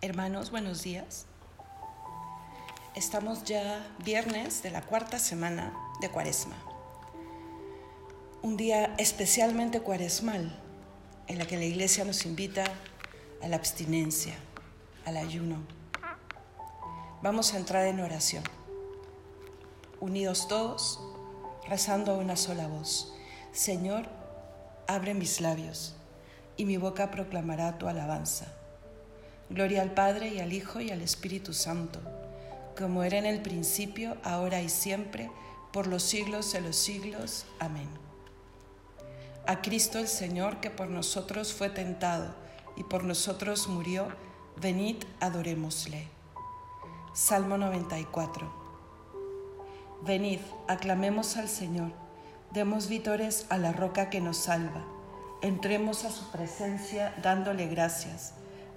Hermanos, buenos días. Estamos ya viernes de la cuarta semana de Cuaresma. Un día especialmente cuaresmal en la que la Iglesia nos invita a la abstinencia, al ayuno. Vamos a entrar en oración, unidos todos, rezando a una sola voz. Señor, abre mis labios y mi boca proclamará tu alabanza. Gloria al Padre y al Hijo y al Espíritu Santo, como era en el principio, ahora y siempre, por los siglos de los siglos. Amén. A Cristo el Señor, que por nosotros fue tentado y por nosotros murió, venid, adorémosle. Salmo 94. Venid, aclamemos al Señor, demos vítores a la roca que nos salva, entremos a su presencia dándole gracias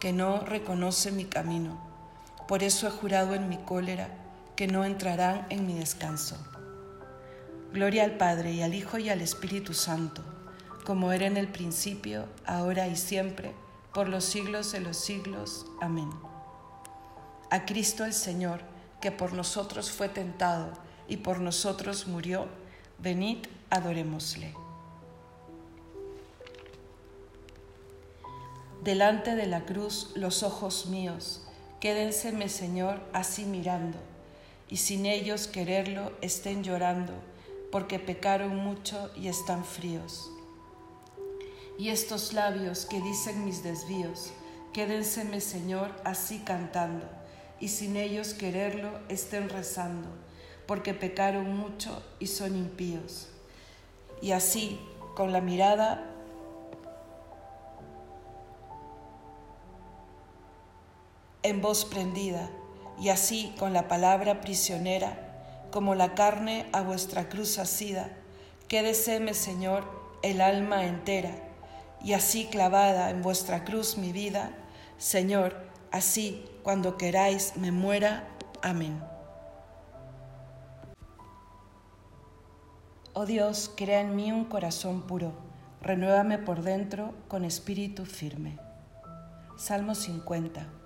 que no reconoce mi camino por eso he jurado en mi cólera que no entrarán en mi descanso. Gloria al Padre y al Hijo y al Espíritu Santo, como era en el principio, ahora y siempre, por los siglos de los siglos. Amén. A Cristo el Señor, que por nosotros fue tentado y por nosotros murió, venid, adorémosle. Delante de la cruz los ojos míos, Quédenseme, Señor, así mirando, y sin ellos quererlo estén llorando, porque pecaron mucho y están fríos. Y estos labios que dicen mis desvíos, quédenseme, Señor, así cantando, y sin ellos quererlo estén rezando, porque pecaron mucho y son impíos. Y así, con la mirada en voz prendida, y así con la palabra prisionera, como la carne a vuestra cruz asida, quédeseme, Señor, el alma entera, y así clavada en vuestra cruz mi vida, Señor, así cuando queráis me muera. Amén. Oh Dios, crea en mí un corazón puro, renuévame por dentro con espíritu firme. Salmo 50.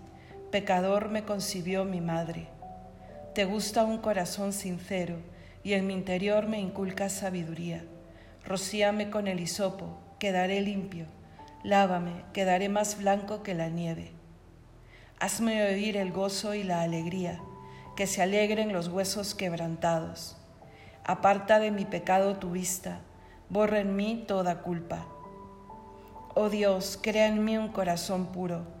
pecador me concibió mi madre. Te gusta un corazón sincero y en mi interior me inculca sabiduría. Rocíame con el hisopo, quedaré limpio. Lávame, quedaré más blanco que la nieve. Hazme oír el gozo y la alegría, que se alegren los huesos quebrantados. Aparta de mi pecado tu vista, borra en mí toda culpa. Oh Dios, crea en mí un corazón puro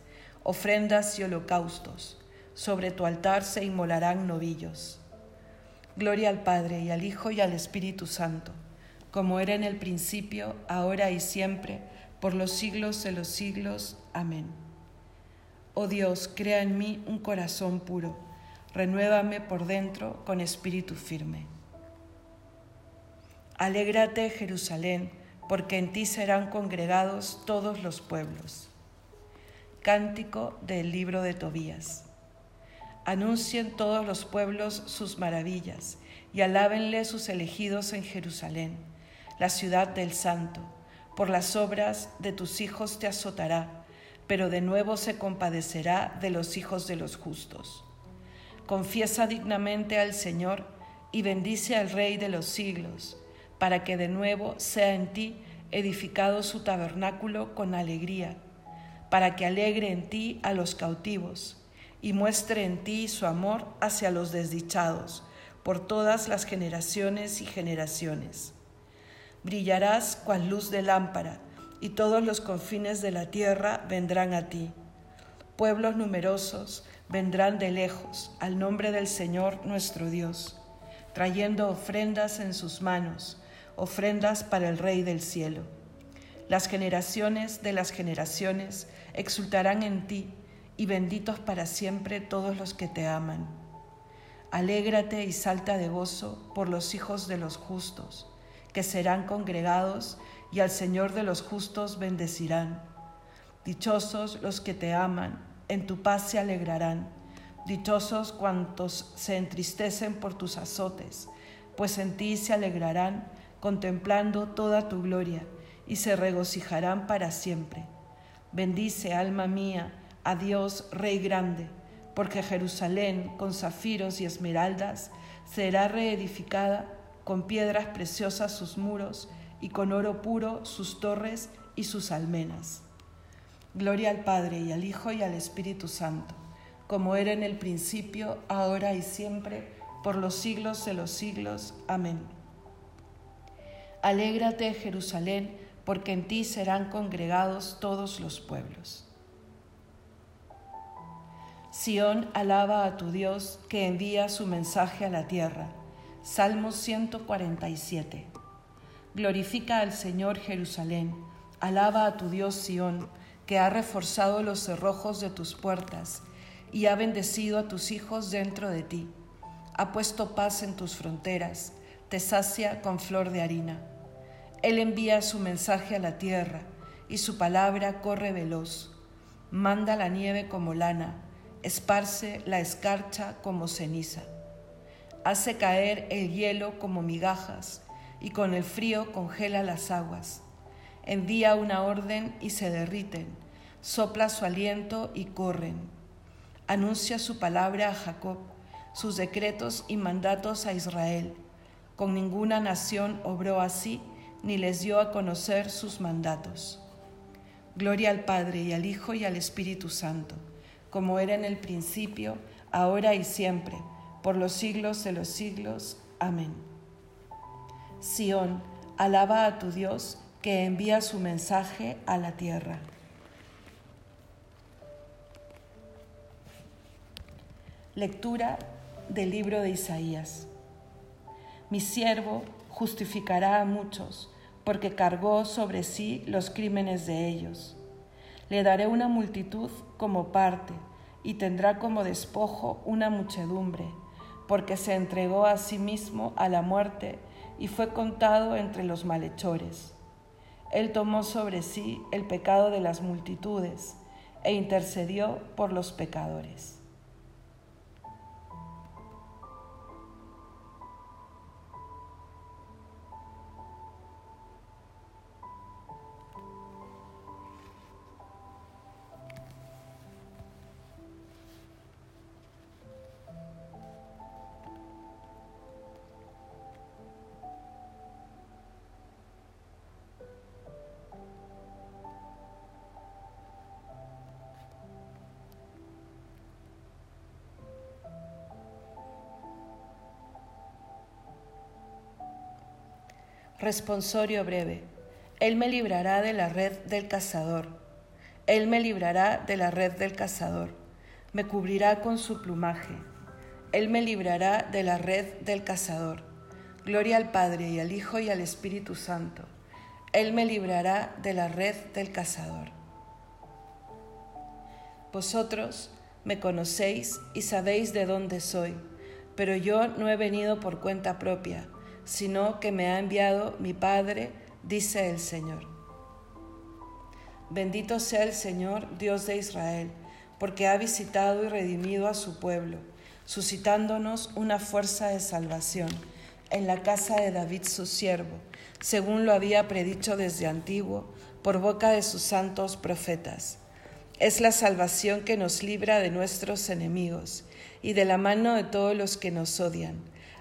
ofrendas y holocaustos. Sobre tu altar se inmolarán novillos. Gloria al Padre y al Hijo y al Espíritu Santo, como era en el principio, ahora y siempre, por los siglos de los siglos. Amén. Oh Dios, crea en mí un corazón puro, renuévame por dentro con espíritu firme. Alégrate, Jerusalén, porque en ti serán congregados todos los pueblos. Cántico del libro de Tobías. Anuncien todos los pueblos sus maravillas y alábenle sus elegidos en Jerusalén, la ciudad del Santo. Por las obras de tus hijos te azotará, pero de nuevo se compadecerá de los hijos de los justos. Confiesa dignamente al Señor y bendice al Rey de los siglos, para que de nuevo sea en ti edificado su tabernáculo con alegría, para que alegre en ti a los cautivos y muestre en ti su amor hacia los desdichados por todas las generaciones y generaciones. Brillarás cual luz de lámpara, y todos los confines de la tierra vendrán a ti. Pueblos numerosos vendrán de lejos al nombre del Señor nuestro Dios, trayendo ofrendas en sus manos, ofrendas para el Rey del cielo. Las generaciones de las generaciones exultarán en ti y benditos para siempre todos los que te aman. Alégrate y salta de gozo por los hijos de los justos, que serán congregados y al Señor de los justos bendecirán. Dichosos los que te aman, en tu paz se alegrarán. Dichosos cuantos se entristecen por tus azotes, pues en ti se alegrarán contemplando toda tu gloria y se regocijarán para siempre. Bendice, alma mía, a Dios Rey grande, porque Jerusalén con zafiros y esmeraldas será reedificada, con piedras preciosas sus muros y con oro puro sus torres y sus almenas. Gloria al Padre y al Hijo y al Espíritu Santo, como era en el principio, ahora y siempre, por los siglos de los siglos. Amén. Alégrate, Jerusalén, porque en ti serán congregados todos los pueblos. Sión alaba a tu Dios que envía su mensaje a la tierra. Salmo 147. Glorifica al Señor Jerusalén. Alaba a tu Dios Sión, que ha reforzado los cerrojos de tus puertas y ha bendecido a tus hijos dentro de ti. Ha puesto paz en tus fronteras, te sacia con flor de harina. Él envía su mensaje a la tierra y su palabra corre veloz. Manda la nieve como lana esparce la escarcha como ceniza, hace caer el hielo como migajas y con el frío congela las aguas, envía una orden y se derriten, sopla su aliento y corren, anuncia su palabra a Jacob, sus decretos y mandatos a Israel. Con ninguna nación obró así, ni les dio a conocer sus mandatos. Gloria al Padre y al Hijo y al Espíritu Santo como era en el principio, ahora y siempre, por los siglos de los siglos. Amén. Sión, alaba a tu Dios que envía su mensaje a la tierra. Lectura del libro de Isaías. Mi siervo justificará a muchos, porque cargó sobre sí los crímenes de ellos le daré una multitud como parte y tendrá como despojo una muchedumbre, porque se entregó a sí mismo a la muerte y fue contado entre los malhechores. Él tomó sobre sí el pecado de las multitudes e intercedió por los pecadores. Responsorio breve. Él me librará de la red del cazador. Él me librará de la red del cazador. Me cubrirá con su plumaje. Él me librará de la red del cazador. Gloria al Padre y al Hijo y al Espíritu Santo. Él me librará de la red del cazador. Vosotros me conocéis y sabéis de dónde soy, pero yo no he venido por cuenta propia, sino que me ha enviado mi Padre, dice el Señor. Bendito sea el Señor, Dios de Israel, porque ha visitado y redimido a su pueblo, suscitándonos una fuerza de salvación en la casa de David su siervo, según lo había predicho desde antiguo por boca de sus santos profetas es la salvación que nos libra de nuestros enemigos y de la mano de todos los que nos odian.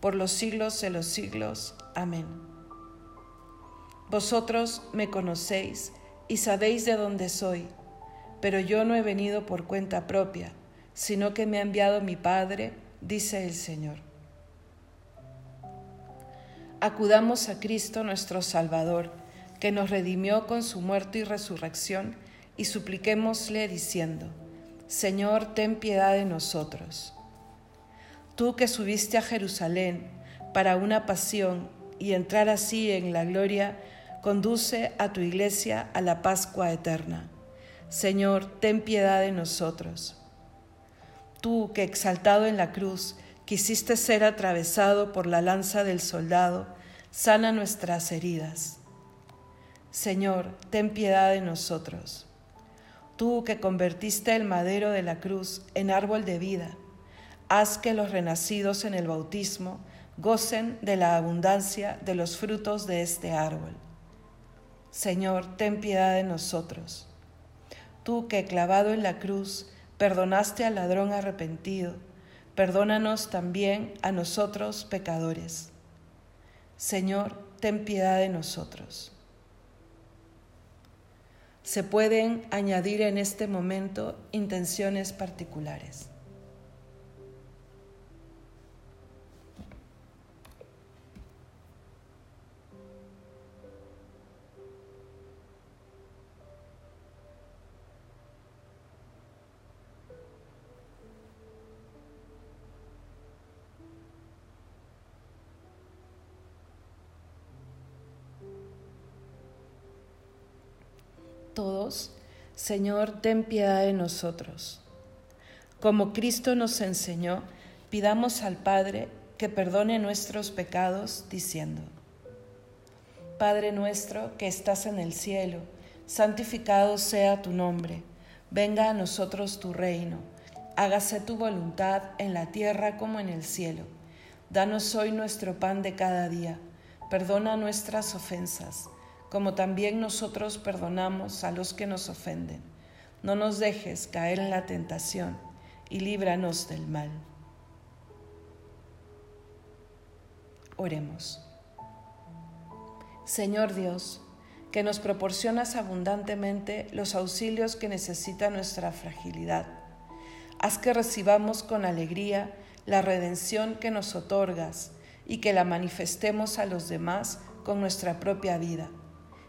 por los siglos de los siglos. Amén. Vosotros me conocéis y sabéis de dónde soy, pero yo no he venido por cuenta propia, sino que me ha enviado mi Padre, dice el Señor. Acudamos a Cristo nuestro Salvador, que nos redimió con su muerte y resurrección, y supliquémosle diciendo, Señor, ten piedad de nosotros. Tú que subiste a Jerusalén para una pasión y entrar así en la gloria, conduce a tu iglesia a la Pascua eterna. Señor, ten piedad de nosotros. Tú que exaltado en la cruz quisiste ser atravesado por la lanza del soldado, sana nuestras heridas. Señor, ten piedad de nosotros tú que convertiste el madero de la cruz en árbol de vida, haz que los renacidos en el bautismo gocen de la abundancia de los frutos de este árbol. Señor, ten piedad de nosotros. Tú que clavado en la cruz perdonaste al ladrón arrepentido, perdónanos también a nosotros pecadores. Señor, ten piedad de nosotros se pueden añadir en este momento intenciones particulares. Señor, ten piedad de nosotros. Como Cristo nos enseñó, pidamos al Padre que perdone nuestros pecados, diciendo, Padre nuestro que estás en el cielo, santificado sea tu nombre, venga a nosotros tu reino, hágase tu voluntad en la tierra como en el cielo. Danos hoy nuestro pan de cada día, perdona nuestras ofensas como también nosotros perdonamos a los que nos ofenden. No nos dejes caer en la tentación y líbranos del mal. Oremos. Señor Dios, que nos proporcionas abundantemente los auxilios que necesita nuestra fragilidad. Haz que recibamos con alegría la redención que nos otorgas y que la manifestemos a los demás con nuestra propia vida